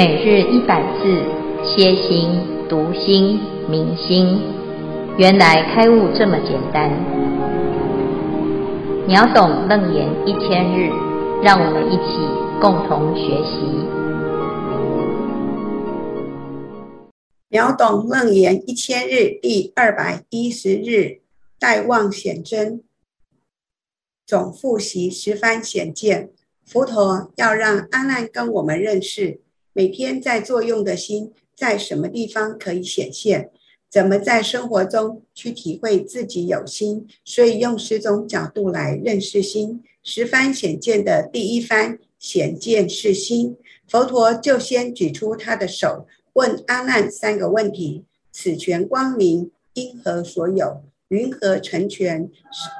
每日一百字，歇心、读心、明心，原来开悟这么简单。秒懂楞严一千日，让我们一起共同学习。秒懂楞严一千日第二百一十日，待望显真。总复习十番显见，佛陀要让阿难跟我们认识。每天在作用的心在什么地方可以显现？怎么在生活中去体会自己有心？所以用十种角度来认识心。十番显见的第一番显见是心，佛陀就先举出他的手，问阿难三个问题：此权光明因何所有？云何成权？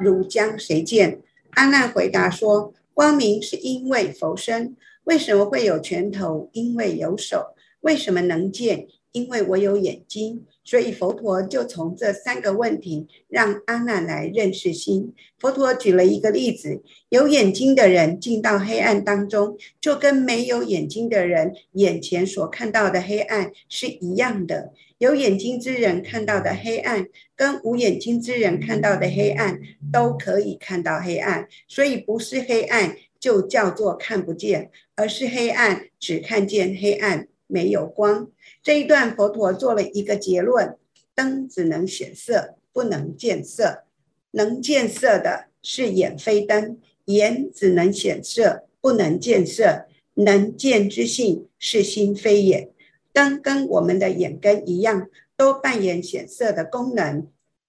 汝将谁见？阿难回答说：光明是因为佛身。为什么会有拳头？因为有手。为什么能见？因为我有眼睛。所以佛陀就从这三个问题让阿难来认识心。佛陀举了一个例子：有眼睛的人进到黑暗当中，就跟没有眼睛的人眼前所看到的黑暗是一样的。有眼睛之人看到的黑暗，跟无眼睛之人看到的黑暗都可以看到黑暗，所以不是黑暗。就叫做看不见，而是黑暗，只看见黑暗，没有光。这一段佛陀做了一个结论：灯只能显色，不能见色。能见色的是眼，非灯；眼只能显色，不能见色。能见之性是心，非眼。灯跟我们的眼根一样，都扮演显色的功能。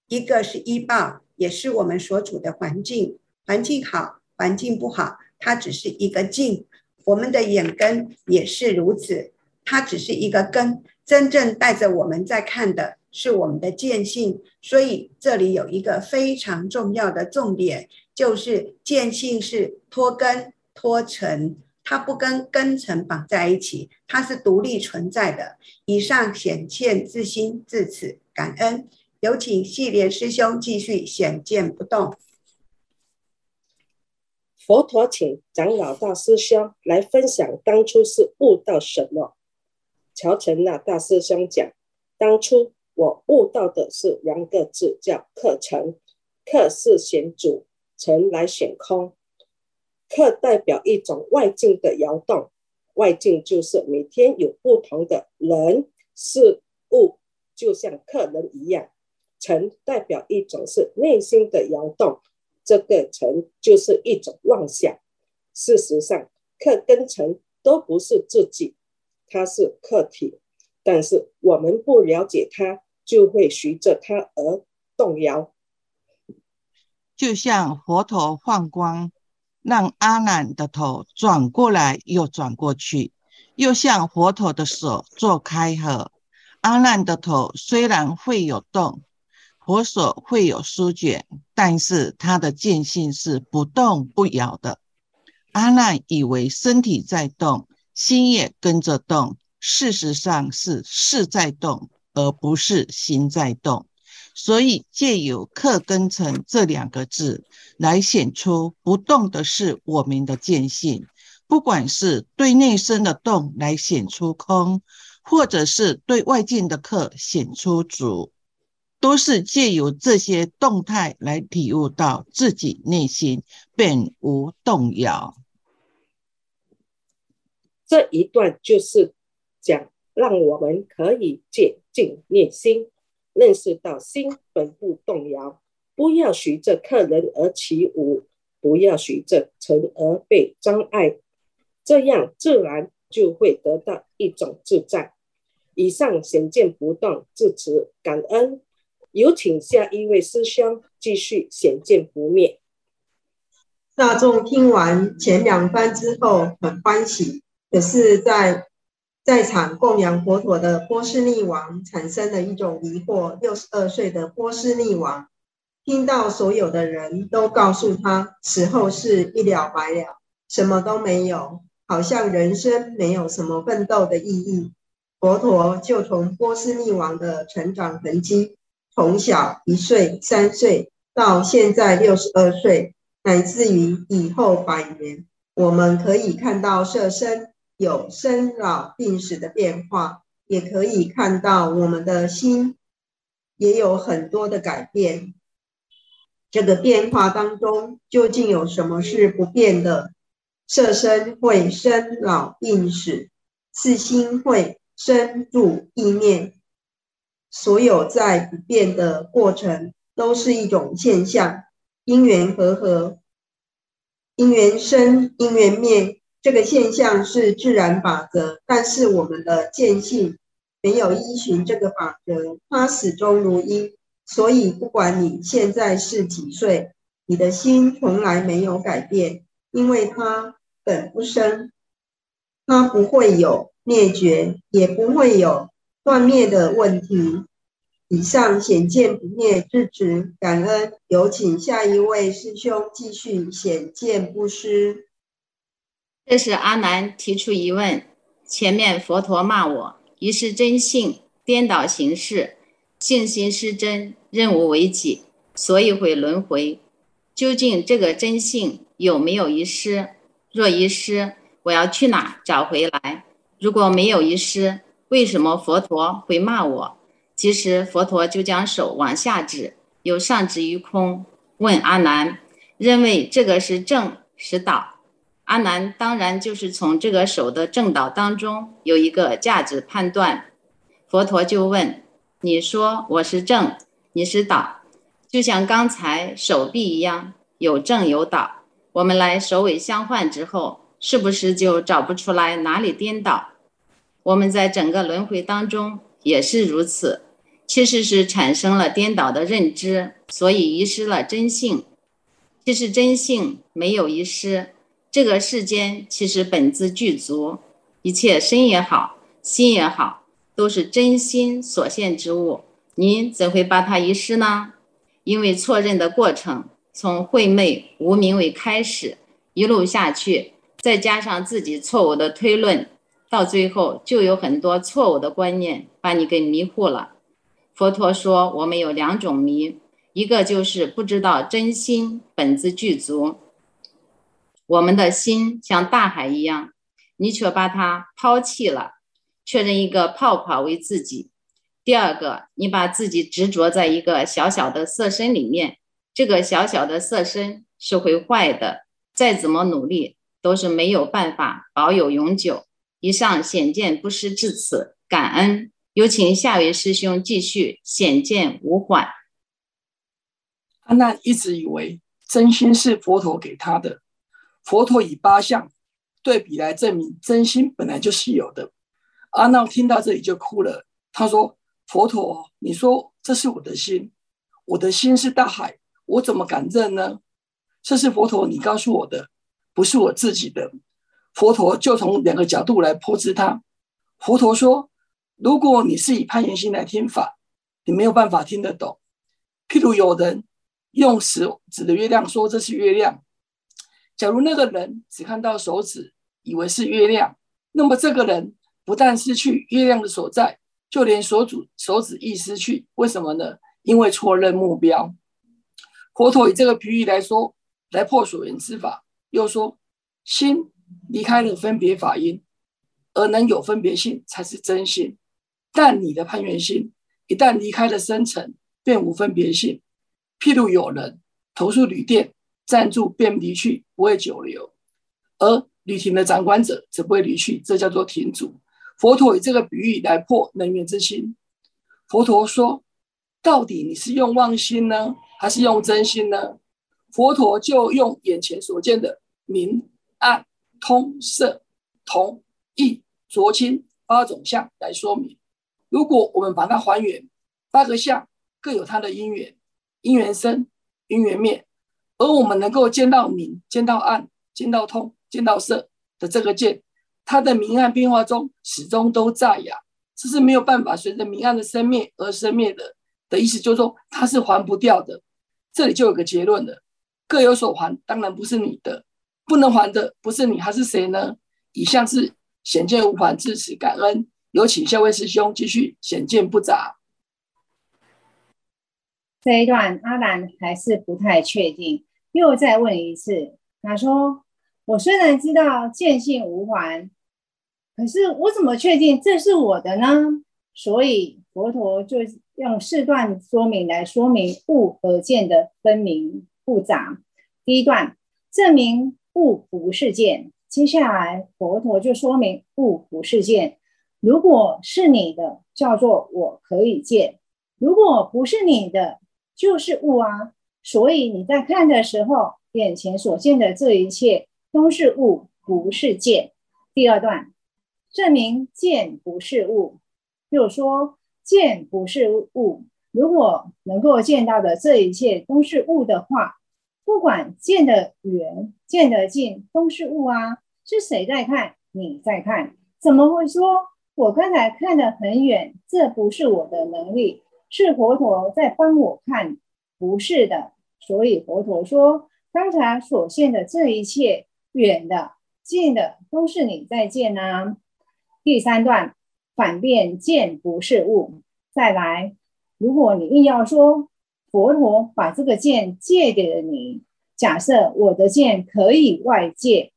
一个是依报，也是我们所处的环境，环境好，环境不好。它只是一个境，我们的眼根也是如此，它只是一个根，真正带着我们在看的是我们的见性。所以这里有一个非常重要的重点，就是见性是脱根脱尘，它不跟根尘绑在一起，它是独立存在的。以上显现自心至此，感恩。有请系莲师兄继续显见不动。佛陀请长老大师兄来分享当初是悟到什么。乔成那大师兄讲，当初我悟到的是两个字，叫客尘。客是显主，尘来显空。客代表一种外境的摇动，外境就是每天有不同的人事物，就像客人一样。尘代表一种是内心的摇动。这个尘就是一种妄想。事实上，客跟尘都不是自己，它是客体。但是我们不了解它，就会随着它而动摇。就像佛陀放光，让阿难的头转过来又转过去，又像佛陀的手做开合，阿难的头虽然会有动。佛手会有舒卷，但是他的见性是不动不摇的。阿难以为身体在动，心也跟着动，事实上是事在动，而不是心在动。所以借由客跟尘这两个字来显出不动的是我们的见性，不管是对内身的动来显出空，或者是对外境的客显出主。都是借由这些动态来体悟到自己内心本无动摇。这一段就是讲，让我们可以解禁念心，认识到心本不动摇，不要随着客人而起舞，不要随着尘而被障碍，这样自然就会得到一种自在。以上显见不动，至此感恩。有请下一位师兄继续显见不灭。大众听完前两番之后很欢喜，可是在，在场供养佛陀的波斯匿王产生了一种疑惑。六十二岁的波斯匿王听到所有的人都告诉他，死后是一了百了，什么都没有，好像人生没有什么奋斗的意义。佛陀就从波斯匿王的成长痕迹。从小一岁、三岁到现在六十二岁，乃至于以后百年，我们可以看到色身有生老病死的变化，也可以看到我们的心也有很多的改变。这个变化当中，究竟有什么是不变的？色身会生老病死，四心会生住意念，所有在不变的过程，都是一种现象。因缘和合，因缘生，因缘灭，这个现象是自然法则。但是我们的见性没有依循这个法则，它始终如一。所以不管你现在是几岁，你的心从来没有改变，因为它本不生，它不会有灭绝，也不会有断灭的问题。以上显见不灭至此，感恩。有请下一位师兄继续显见不失。这是阿难提出疑问：前面佛陀骂我遗失真性，颠倒形式，信心失真，任无为己，所以会轮回。究竟这个真性有没有遗失？若遗失，我要去哪找回来？如果没有遗失，为什么佛陀会骂我？其实佛陀就将手往下指，又上指于空，问阿难：认为这个是正是倒？阿难当然就是从这个手的正倒当中有一个价值判断。佛陀就问：你说我是正，你是倒，就像刚才手臂一样，有正有倒。我们来首尾相换之后，是不是就找不出来哪里颠倒？我们在整个轮回当中也是如此。其实是产生了颠倒的认知，所以遗失了真性。其实真性没有遗失，这个世间其实本自具足，一切身也好，心也好，都是真心所现之物。您怎会把它遗失呢？因为错认的过程，从晦昧无明为开始，一路下去，再加上自己错误的推论，到最后就有很多错误的观念把你给迷糊了。佛陀说：“我们有两种迷，一个就是不知道真心本自具足。我们的心像大海一样，你却把它抛弃了，确认一个泡泡为自己。第二个，你把自己执着在一个小小的色身里面，这个小小的色身是会坏的，再怎么努力都是没有办法保有永久。以上显见不失至此，感恩。”有请下位师兄继续显见无缓。阿难一直以为真心是佛陀给他的，佛陀以八相对比来证明真心本来就是有的。阿难听到这里就哭了，他说：“佛陀，你说这是我的心，我的心是大海，我怎么敢认呢？这是佛陀你告诉我的，不是我自己的。”佛陀就从两个角度来剖析他。佛陀说。如果你是以攀缘心来听法，你没有办法听得懂。譬如有人用手指的月亮说这是月亮，假如那个人只看到手指，以为是月亮，那么这个人不但失去月亮的所在，就连手指手指亦失去。为什么呢？因为错认目标。佛陀以这个比喻来说，来破所缘之法，又说心离开了分别法因，而能有分别性，才是真性。但你的攀缘心一旦离开了生尘，便无分别性。譬如有人投诉旅店，暂住便离去，不会久留；而旅亭的掌管者则不会离去，这叫做亭主。佛陀以这个比喻来破能缘之心。佛陀说：到底你是用妄心呢，还是用真心呢？佛陀就用眼前所见的明通色同异浊清八种相来说明。如果我们把它还原，八个相各有它的因缘，因缘生，因缘灭，而我们能够见到明，见到暗，见到通，见到色的这个见，它的明暗变化中始终都在呀，这是没有办法随着明暗的生灭而生灭的。的意思就是说，它是还不掉的。这里就有个结论了，各有所还，当然不是你的，不能还的不是你，还是谁呢？以上是显见无还，至此感恩。有请下位师兄继续显见不杂。这一段阿兰还是不太确定，又再问一次。他说：“我虽然知道见性无还，可是我怎么确定这是我的呢？所以佛陀就用四段说明来说明物和见的分明不杂。第一段证明物不是见，接下来佛陀就说明物不是见。如果是你的，叫做我可以见；如果不是你的，就是物啊。所以你在看的时候，眼前所见的这一切都是物，不是见。第二段证明见不是物。就说，见不是物。如果能够见到的这一切都是物的话，不管见得远、见得近，都是物啊。是谁在看？你在看？怎么会说我刚才看得很远？这不是我的能力，是佛陀在帮我看。不是的。所以佛陀说，刚才所见的这一切，远的、近的，都是你在见啊。第三段。反变见不是物，再来，如果你硬要说佛陀把这个见借给了你，假设我的见可以外借，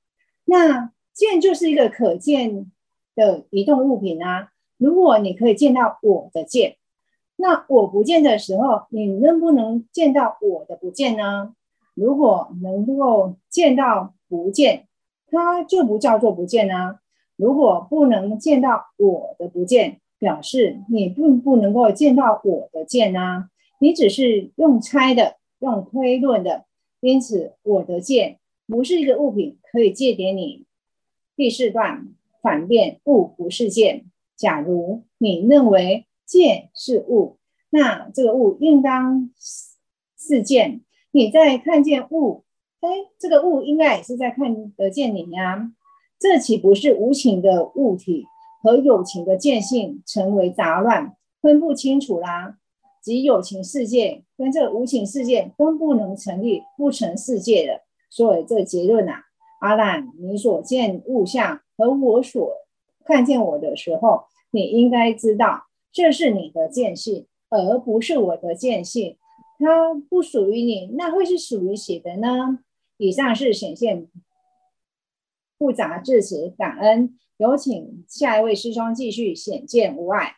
那见就是一个可见的移动物品啊。如果你可以见到我的见，那我不见的时候，你能不能见到我的不见呢？如果能够见到不见，它就不叫做不见啊。如果不能见到我的不见，表示你并不能够见到我的见啊，你只是用猜的，用推论的，因此我的见不是一个物品可以借给你。第四段反辩物不是见，假如你认为见是物，那这个物应当是见。你在看见物，哎，这个物应该也是在看得见你呀。这岂不是无情的物体和有情的见性成为杂乱，分不清楚啦？即有情世界跟这无情世界都不能成立，不成世界的。所以这结论啊，阿难，你所见物象和我所看见我的时候，你应该知道，这是你的见性，而不是我的见性。它不属于你，那会是属于谁的呢？以上是显现。复杂至此，感恩。有请下一位师兄继续显见无碍。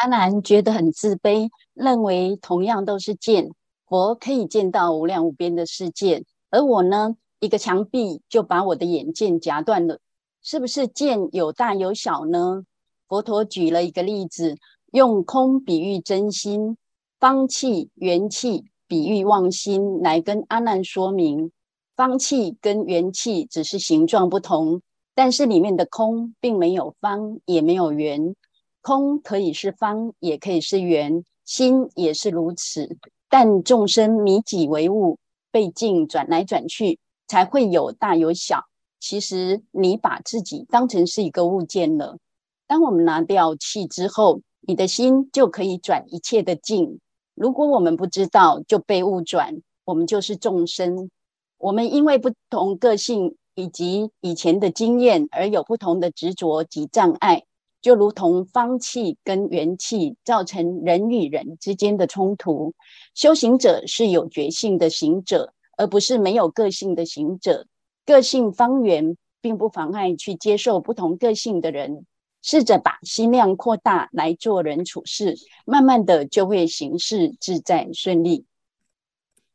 阿难觉得很自卑，认为同样都是剑，佛可以见到无量无边的世界，而我呢，一个墙壁就把我的眼见夹断了。是不是剑有大有小呢？佛陀举了一个例子，用空比喻真心，方气、圆气比喻妄心，来跟阿难说明。方气跟圆气只是形状不同，但是里面的空并没有方，也没有圆。空可以是方，也可以是圆，心也是如此。但众生迷己为物，被境转来转去，才会有大有小。其实你把自己当成是一个物件了。当我们拿掉气之后，你的心就可以转一切的境。如果我们不知道，就被物转，我们就是众生。我们因为不同个性以及以前的经验而有不同的执着及障碍，就如同方气跟元气造成人与人之间的冲突。修行者是有觉性的行者，而不是没有个性的行者。个性方圆并不妨碍去接受不同个性的人，试着把心量扩大来做人处事，慢慢的就会行事自在顺利。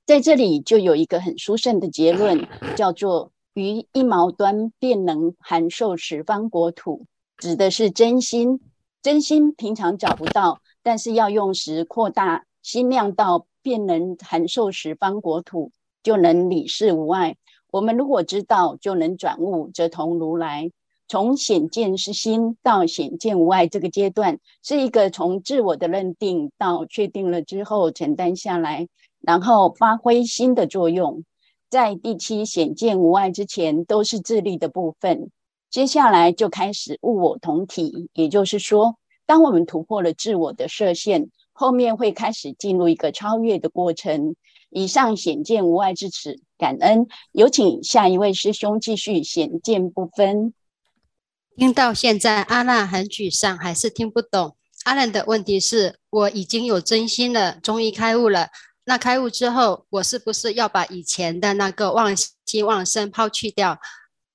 在这里就有一个很殊胜的结论，叫做“于一毛端便能含受十方国土”，指的是真心。真心平常找不到，但是要用时扩大心量到便能含受十方国土，就能理事无碍。我们如果知道，就能转悟，则同如来。从显见是心到显见无碍这个阶段，是一个从自我的认定到确定了之后承担下来。然后发挥心的作用，在第七显见无碍之前都是自利的部分，接下来就开始物我同体，也就是说，当我们突破了自我的设限，后面会开始进入一个超越的过程。以上显见无碍至此，感恩。有请下一位师兄继续显见部分。听到现在，阿难很沮丧，还是听不懂。阿难的问题是：我已经有真心了，终于开悟了。那开悟之后，我是不是要把以前的那个妄心妄身抛弃掉？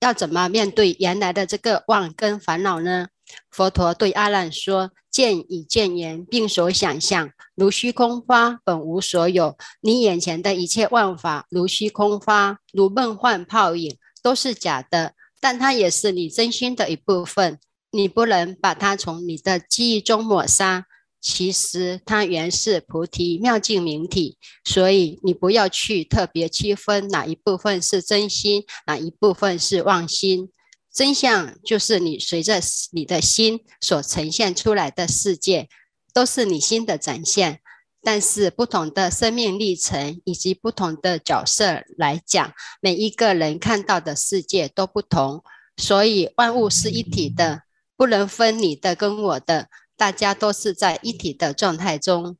要怎么面对原来的这个妄跟烦恼呢？佛陀对阿难说：“见与见言，并所想象，如虚空花，本无所有。你眼前的一切万法，如虚空花，如梦幻泡影，都是假的。但它也是你真心的一部分。你不能把它从你的记忆中抹杀。其实它原是菩提妙净明体。所以你不要去特别区分哪一部分是真心，哪一部分是妄心。”真相就是你随着你的心所呈现出来的世界，都是你心的展现。但是不同的生命历程以及不同的角色来讲，每一个人看到的世界都不同。所以万物是一体的，不能分你的跟我的，大家都是在一体的状态中。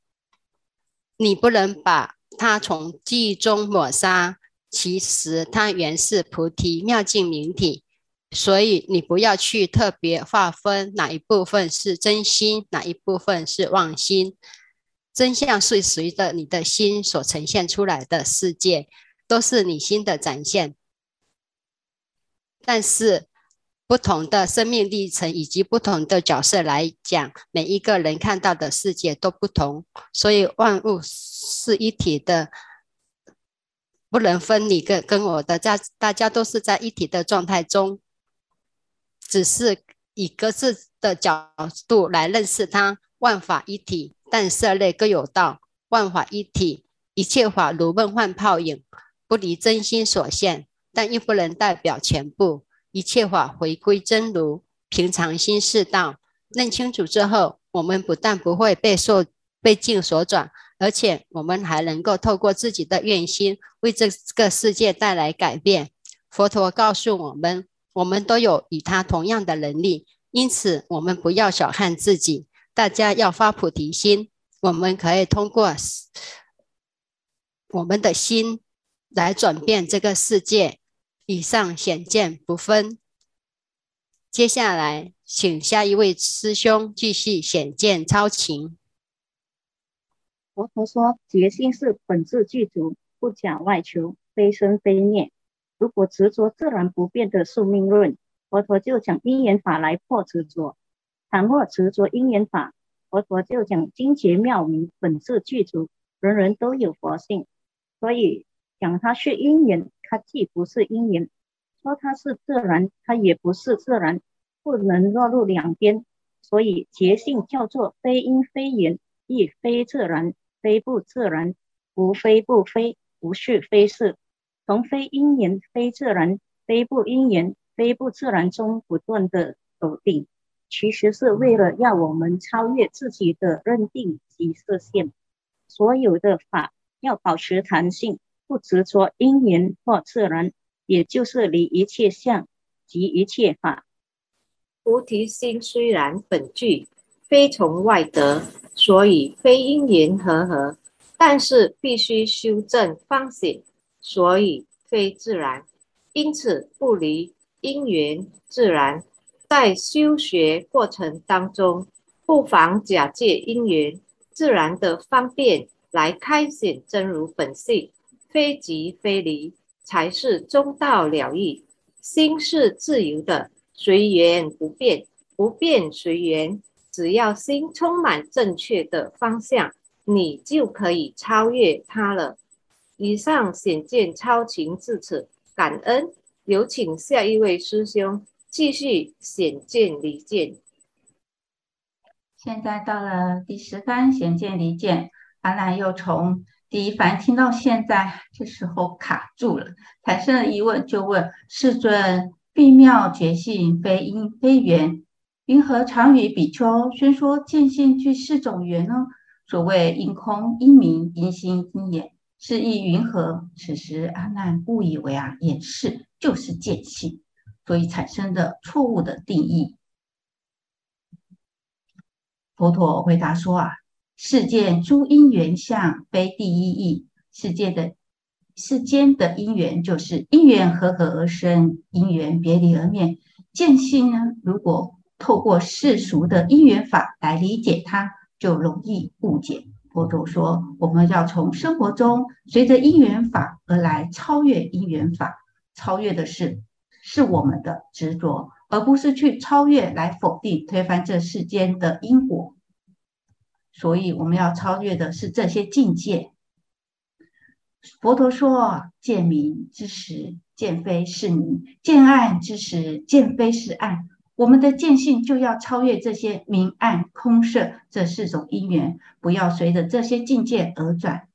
你不能把它从记忆中抹杀，其实它原是菩提妙净明体。所以你不要去特别划分哪一部分是真心，哪一部分是妄心。真相是随着你的心所呈现出来的世界，都是你心的展现。但是不同的生命历程以及不同的角色来讲，每一个人看到的世界都不同。所以万物是一体的，不能分你跟跟我的，大大家都是在一体的状态中。只是以各自的角度来认识它，万法一体，但色类各有道。万法一体，一切法如梦幻泡影，不离真心所现，但又不能代表全部。一切法回归真如，平常心是道。认清楚之后，我们不但不会被受被境所转，而且我们还能够透过自己的愿心，为这个世界带来改变。佛陀告诉我们。我们都有与他同样的能力，因此我们不要小看自己。大家要发菩提心，我们可以通过我们的心来转变这个世界。以上显见不分。接下来，请下一位师兄继续显见超情。佛陀说：“觉性是本自具足，不假外求，非生非灭。”如果执着自然不变的宿命论，佛陀就讲因缘法来破执着；倘若执着因缘法，佛陀就讲精绝妙明，本自具足，人人都有佛性。所以讲它是因缘，它既不是因缘；说它是自然，它也不是自然，不能落入两边。所以觉性叫做非因非缘，亦非自然，非不自然，无非不非，无是非是。从非因缘、非自然、非不因缘、非不自然中不断的否定，其实是为了要我们超越自己的认定及设限。所有的法要保持弹性，不执着因缘或自然，也就是离一切相及一切法。菩提心虽然本具，非从外得，所以非因缘和合，但是必须修正方显。所以非自然，因此不离因缘自然。在修学过程当中，不妨假借因缘自然的方便来开显真如本性，非即非离，才是中道了义。心是自由的，随缘不变，不变随缘。只要心充满正确的方向，你就可以超越它了。以上显见超情至此，感恩。有请下一位师兄继续显见离见。现在到了第十番显见离见，阿难又从第一番听到现在，这时候卡住了，产生了疑问，就问世尊：毕妙觉性非因非缘，云何常与比丘宣说见性具四种缘呢？所谓因空、因明、因心、因眼。是意云何？此时阿难误以为啊，眼识就是见性，所以产生的错误的定义。佛陀回答说啊，世间诸因缘相非第一义，世界的世间的因缘就是因缘和合而生，因缘别离而灭。见性呢，如果透过世俗的因缘法来理解它，就容易误解。佛陀说：“我们要从生活中随着因缘法而来超越因缘法，超越的是是我们的执着，而不是去超越来否定、推翻这世间的因果。所以我们要超越的是这些境界。佛陀说：“见明之时，见非是明；见暗之时，见非是暗。”我们的见性就要超越这些明暗空色这四种因缘，不要随着这些境界而转。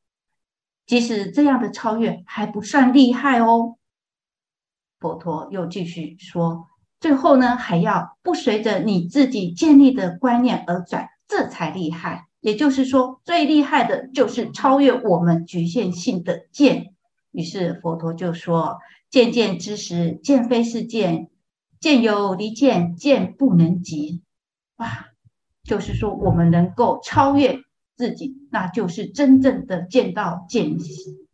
即使这样的超越还不算厉害哦。佛陀又继续说：“最后呢，还要不随着你自己建立的观念而转，这才厉害。”也就是说，最厉害的就是超越我们局限性的见。于是佛陀就说：“见见之时，见非是见；见有离见，见不能及。”哇，就是说我们能够超越自己，那就是真正的见到见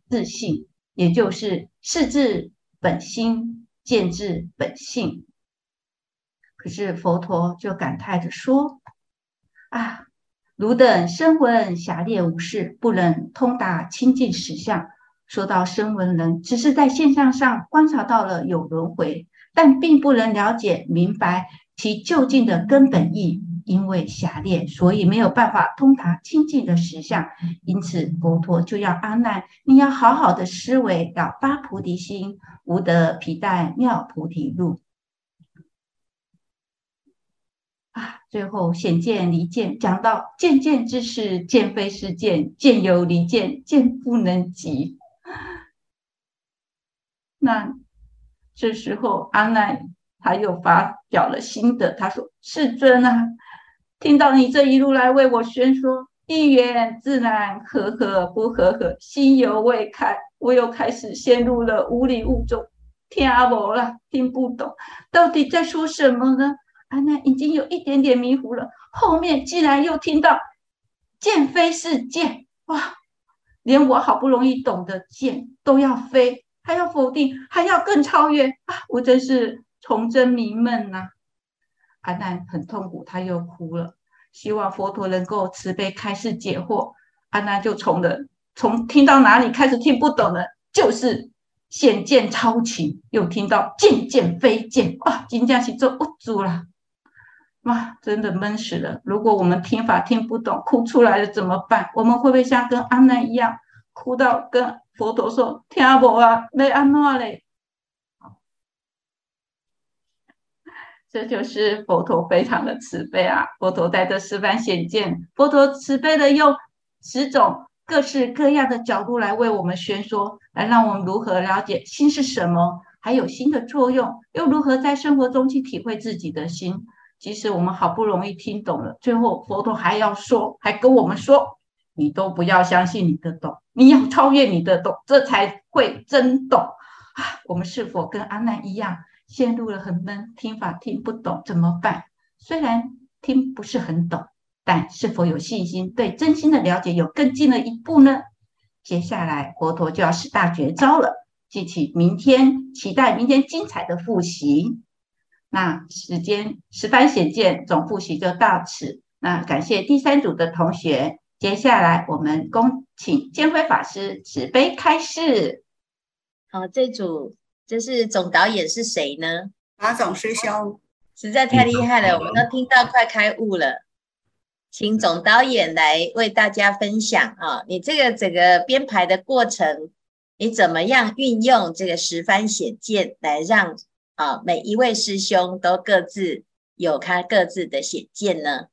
自性，也就是识自本心，见自本性。可是佛陀就感叹着说：“啊。”汝等声闻狭劣无事，不能通达清净实相。说到声闻人，只是在现象上观察到了有轮回，但并不能了解明白其究竟的根本意。因为狭劣，所以没有办法通达清净的实相。因此，佛陀就要阿难，你要好好的思维，要发菩提心，无得皮带妙菩提路。啊，最后显见离见，讲到见见之事，见非是见；见有离见，见不能及。那这时候阿难他又发表了心得，他说：“世尊啊，听到你这一路来为我宣说因缘自然和合不和合，心犹未开，我又开始陷入了无理无中，听不了，听不懂，到底在说什么呢？”阿难已经有一点点迷糊了，后面竟然又听到“见非是见”，哇！连我好不容易懂得剑都要飞，还要否定，还要更超越啊！我真是崇祯迷闷呐！阿难很痛苦，他又哭了，希望佛陀能够慈悲开示解惑。阿难就从了从听到哪里开始听不懂了，就是。显见超情，又听到见见非见，哇！金家起坐不住了。哇，真的闷死了！如果我们听法听不懂，哭出来了怎么办？我们会不会像跟阿难一样，哭到跟佛陀说听不啊，没安诺嘞？这就是佛陀非常的慈悲啊！佛陀在这示范显见，佛陀慈悲的用十种各式各样的角度来为我们宣说，来让我们如何了解心是什么，还有心的作用，又如何在生活中去体会自己的心。即使我们好不容易听懂了，最后佛陀还要说，还跟我们说：“你都不要相信你的懂，你要超越你的懂，这才会真懂。”啊，我们是否跟阿难一样，陷入了很闷，听法听不懂怎么办？虽然听不是很懂，但是否有信心对真心的了解有更进了一步呢？接下来佛陀就要使大绝招了，记起明天，期待明天精彩的复习。那时间十番显见总复习就到此。那感谢第三组的同学，接下来我们恭请建辉法师慈悲开示。好，这组这是总导演是谁呢？马总师兄，实在太厉害了，我们都听到快开悟了。请总导演来为大家分享啊，你这个整个编排的过程，你怎么样运用这个十番显见来让？啊，每一位师兄都各自有他各自的显见呢。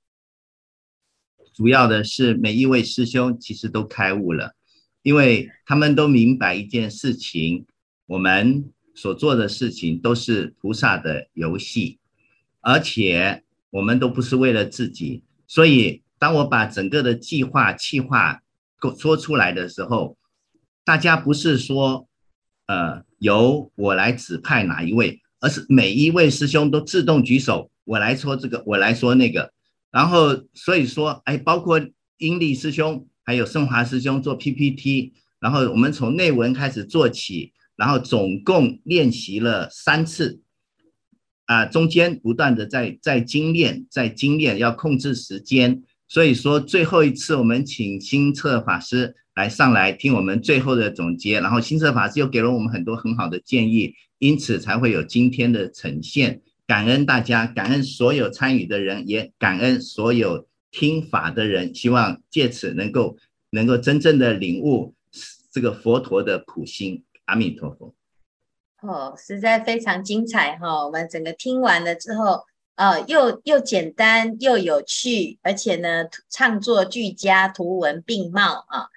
主要的是每一位师兄其实都开悟了，因为他们都明白一件事情：我们所做的事情都是菩萨的游戏，而且我们都不是为了自己。所以，当我把整个的计划、计划说出来的时候，大家不是说，呃，由我来指派哪一位。而是每一位师兄都自动举手，我来说这个，我来说那个，然后所以说，哎，包括英利师兄还有胜华师兄做 PPT，然后我们从内文开始做起，然后总共练习了三次，啊，中间不断的在在精练，在精练，要控制时间，所以说最后一次我们请新策法师来上来听我们最后的总结，然后星舍法师又给了我们很多很好的建议，因此才会有今天的呈现。感恩大家，感恩所有参与的人，也感恩所有听法的人。希望借此能够能够真正的领悟这个佛陀的普心。阿弥陀佛。哦，实在非常精彩哈、哦！我们整个听完了之后，呃，又又简单又有趣，而且呢，唱作俱佳，图文并茂啊。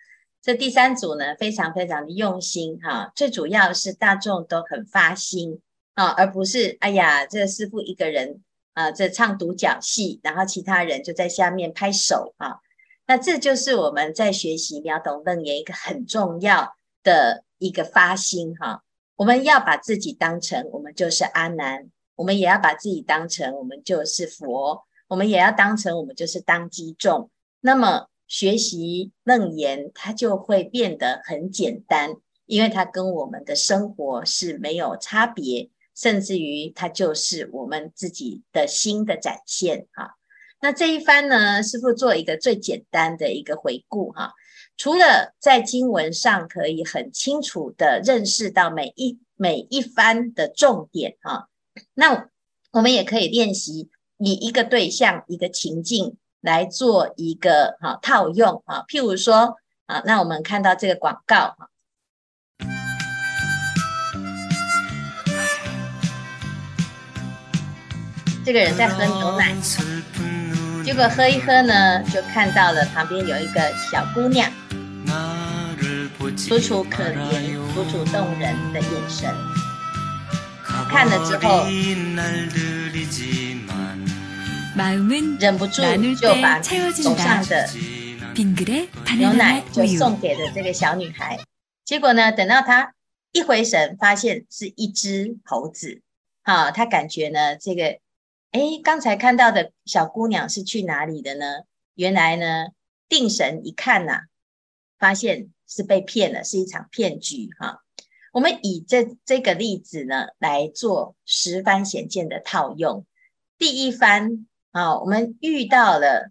这第三组呢，非常非常的用心哈、最主要是大众都很发心啊，而不是哎呀，这个师父一个人啊，这唱独角戏，然后其他人就在下面拍手啊。那这就是我们在学习秒懂楞严一个很重要的一个发心哈。我们要把自己当成我们就是阿难，我们也要把自己当成我们就是佛，我们也要当成我们就是当机众。那么学习楞严，它就会变得很简单，因为它跟我们的生活是没有差别，甚至于它就是我们自己的心的展现哈。那这一番呢，师傅做一个最简单的一个回顾哈。除了在经文上可以很清楚地认识到每一每一番的重点啊，那我们也可以练习以一个对象、一个情境来做一个哈套用啊。譬如说啊，那我们看到这个广告哈，这个人在喝牛奶，结果喝一喝呢，就看到了旁边有一个小姑娘。楚楚可怜、楚楚动人的眼神，看了之后，忍不住就把手上的牛奶就送给了这个小女孩。结果呢，等到她一回神，发现是一只猴子。好，她感觉呢，这个，哎，刚才看到的小姑娘是去哪里的呢？原来呢，定神一看呐、啊，发现。是被骗了，是一场骗局哈。我们以这这个例子呢来做十番显见的套用。第一番啊，我们遇到了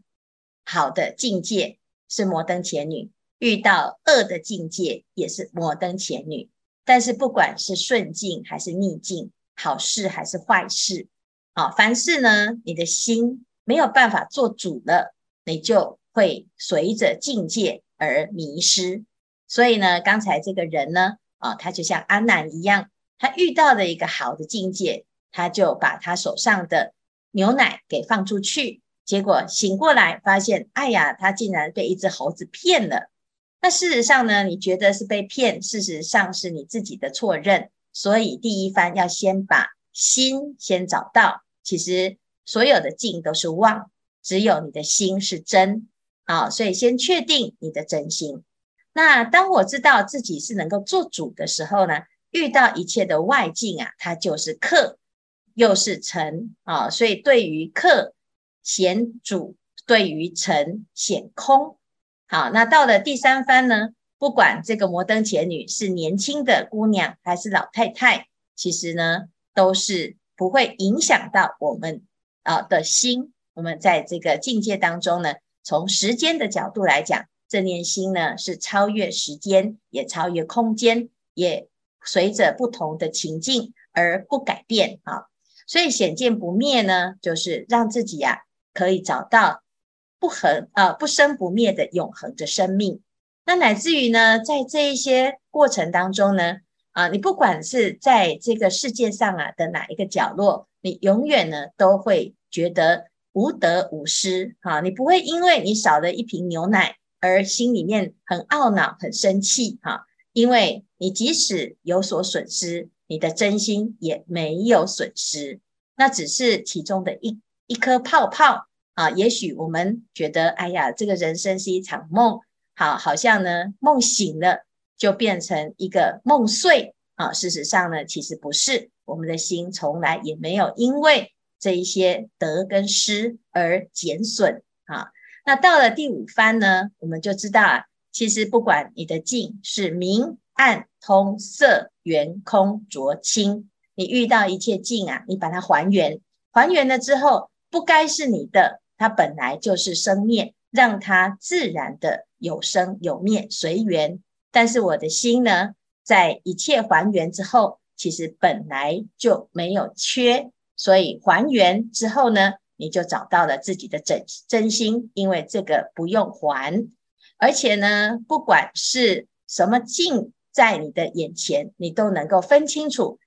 好的境界是摩登伽女，遇到恶的境界也是摩登伽女。但是不管是顺境还是逆境，好事还是坏事，啊，凡事呢，你的心没有办法做主了，你就会随着境界而迷失。所以呢，刚才这个人呢，啊，他就像阿难一样，他遇到了一个好的境界，他就把他手上的牛奶给放出去，结果醒过来发现，哎呀，他竟然被一只猴子骗了。那事实上呢，你觉得是被骗，事实上是你自己的错认。所以第一番要先把心先找到，其实所有的境都是妄，只有你的心是真啊，所以先确定你的真心。那当我知道自己是能够做主的时候呢，遇到一切的外境啊，它就是客，又是尘啊，所以对于客显主，对于尘显空。好，那到了第三番呢，不管这个摩登伽女是年轻的姑娘还是老太太，其实呢都是不会影响到我们啊的心。我们在这个境界当中呢，从时间的角度来讲。这念心呢，是超越时间，也超越空间，也随着不同的情境而不改变啊。所以显见不灭呢，就是让自己呀、可以找到不恒啊不生不灭的永恒的生命。那乃至于呢，在这一些过程当中呢，啊，你不管是在这个世界上啊的哪一个角落，你永远呢都会觉得无得无失啊。你不会因为你少了一瓶牛奶。而心里面很懊恼、很生气，哈，因为你即使有所损失，你的真心也没有损失，那只是其中的一一颗泡泡啊。也许我们觉得，哎呀，这个人生是一场梦，好，好像呢梦醒了就变成一个梦碎啊。事实上呢，其实不是，我们的心从来也没有因为这一些得跟失而减损啊。那到了第五番呢，我们就知道啊，其实不管你的境是明暗通色圆空浊清，你遇到一切境啊，你把它还原，还原了之后，不该是你的，它本来就是生灭，让它自然的有生有灭，随缘。但是我的心呢，在一切还原之后，其实本来就没有缺，所以还原之后呢，你就找到了自己的真真心，因为这个不用还，而且呢，不管是什么境在你的眼前，你都能够分清楚，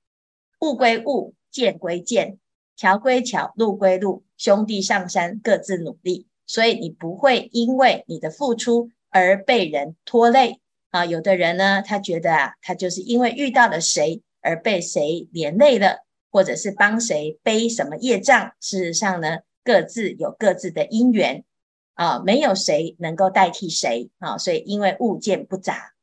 物归物，见归见，桥归桥，路归路，兄弟上山各自努力，所以你不会因为你的付出而被人拖累。啊，有的人呢，他觉得啊，他就是因为遇到了谁而被谁连累了，或者是帮谁背什么业障。事实上呢，各自有各自的因缘啊，没有谁能够代替谁啊。所以因为物件不杂，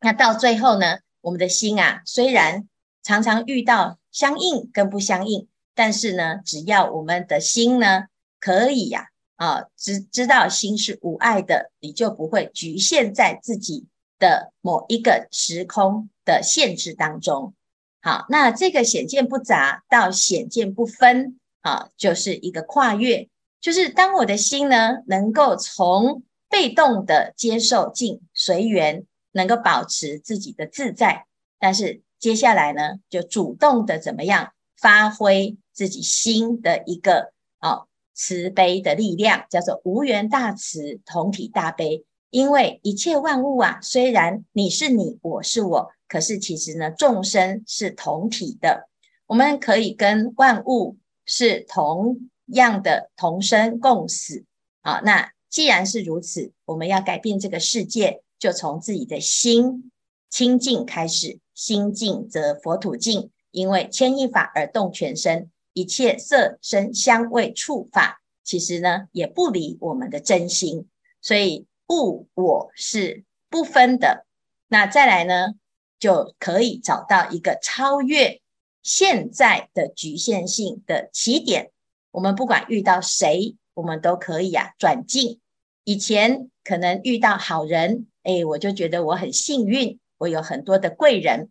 那到最后呢，我们的心啊，虽然常常遇到相应跟不相应，但是呢，只要我们的心呢，可以呀啊，知知道心是无碍的，你就不会局限在自己。的某一个时空的限制当中，好，那这个显见不杂到显见不分啊，就是一个跨越，就是当我的心呢，能够从被动的接受进随缘，能够保持自己的自在，但是接下来呢，就主动的怎么样发挥自己心的一个啊慈悲的力量，叫做无缘大慈，同体大悲。因为一切万物啊，虽然你是你，我是我，可是其实呢，众生是同体的。我们可以跟万物是同样的同生共死啊。那既然是如此，我们要改变这个世界，就从自己的心清净开始。心净则佛土净，因为牵一发而动全身，一切色声香味触法，其实呢也不离我们的真心，所以。物我是不分的，那再来呢，就可以找到一个超越现在的局限性的起点。我们不管遇到谁，我们都可以啊转境。以前可能遇到好人，哎，我就觉得我很幸运，我有很多的贵人，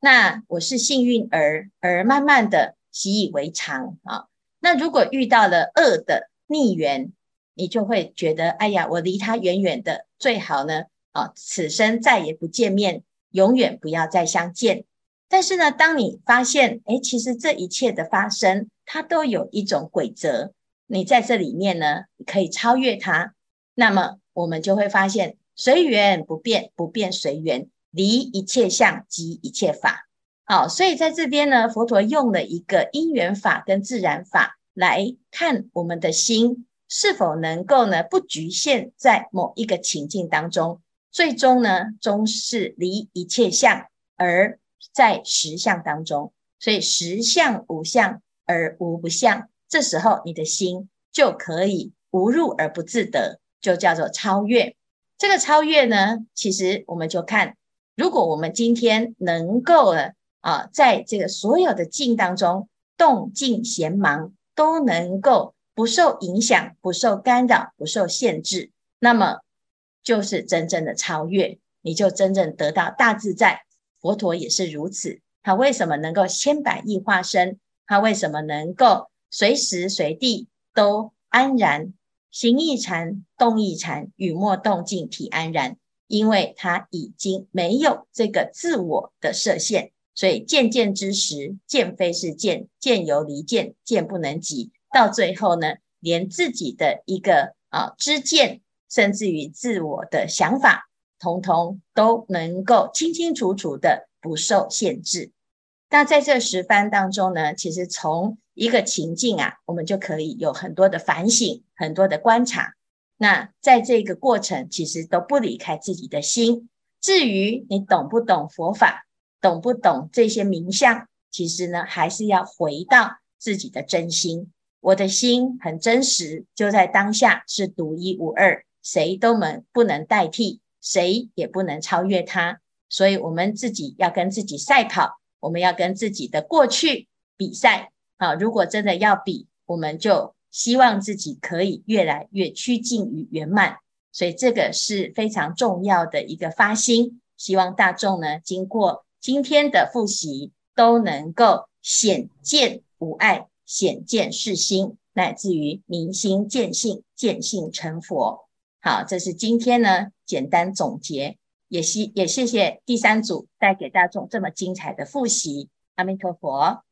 那我是幸运儿，而慢慢的习以为常啊。那如果遇到了恶的逆缘，你就会觉得，哎呀，我离他远远的，最好呢，啊，此生再也不见面，永远不要再相见。但是呢，当你发现，哎，其实这一切的发生，它都有一种规则，你在这里面呢，可以超越它。那么，我们就会发现，随缘不变，不变随缘，离一切相即一切法。好，所以在这边呢，佛陀用了一个因缘法跟自然法来看我们的心。是否能够呢？不局限在某一个情境当中，最终呢，终是离一切相而在实相当中。所以实相无相而无不相，这时候你的心就可以无入而不自得，就叫做超越。这个超越呢，其实我们就看，如果我们今天能够呢啊，在这个所有的境当中，动静闲忙都能够。不受影响，不受干扰，不受限制，那么就是真正的超越，你就真正得到大自在。佛陀也是如此，他为什么能够千百亿化身？他为什么能够随时随地都安然行一禅，动一禅，语默动静体安然？因为他已经没有这个自我的设限，所以见见之时，见非是见，见犹离见，见不能及。到最后呢，连自己的一个啊知见，甚至于自我的想法，通通都能够清清楚楚的不受限制。那在这十番当中呢，其实从一个情境啊，我们就可以有很多的反省，很多的观察。那在这个过程，其实都不离开自己的心。至于你懂不懂佛法，懂不懂这些名相，其实呢，还是要回到自己的真心。我的心很真实，就在当下是独一无二，谁都能不能代替，谁也不能超越它。所以，我们自己要跟自己赛跑，我们要跟自己的过去比赛。啊，如果真的要比，我们就希望自己可以越来越趋近于圆满。所以，这个是非常重要的一个发心。希望大众呢，经过今天的复习，都能够显见无碍。显见是心，乃至于明心见性，见性成佛。好，这是今天呢简单总结，也希也谢谢第三组带给大众这么精彩的复习。阿弥陀佛。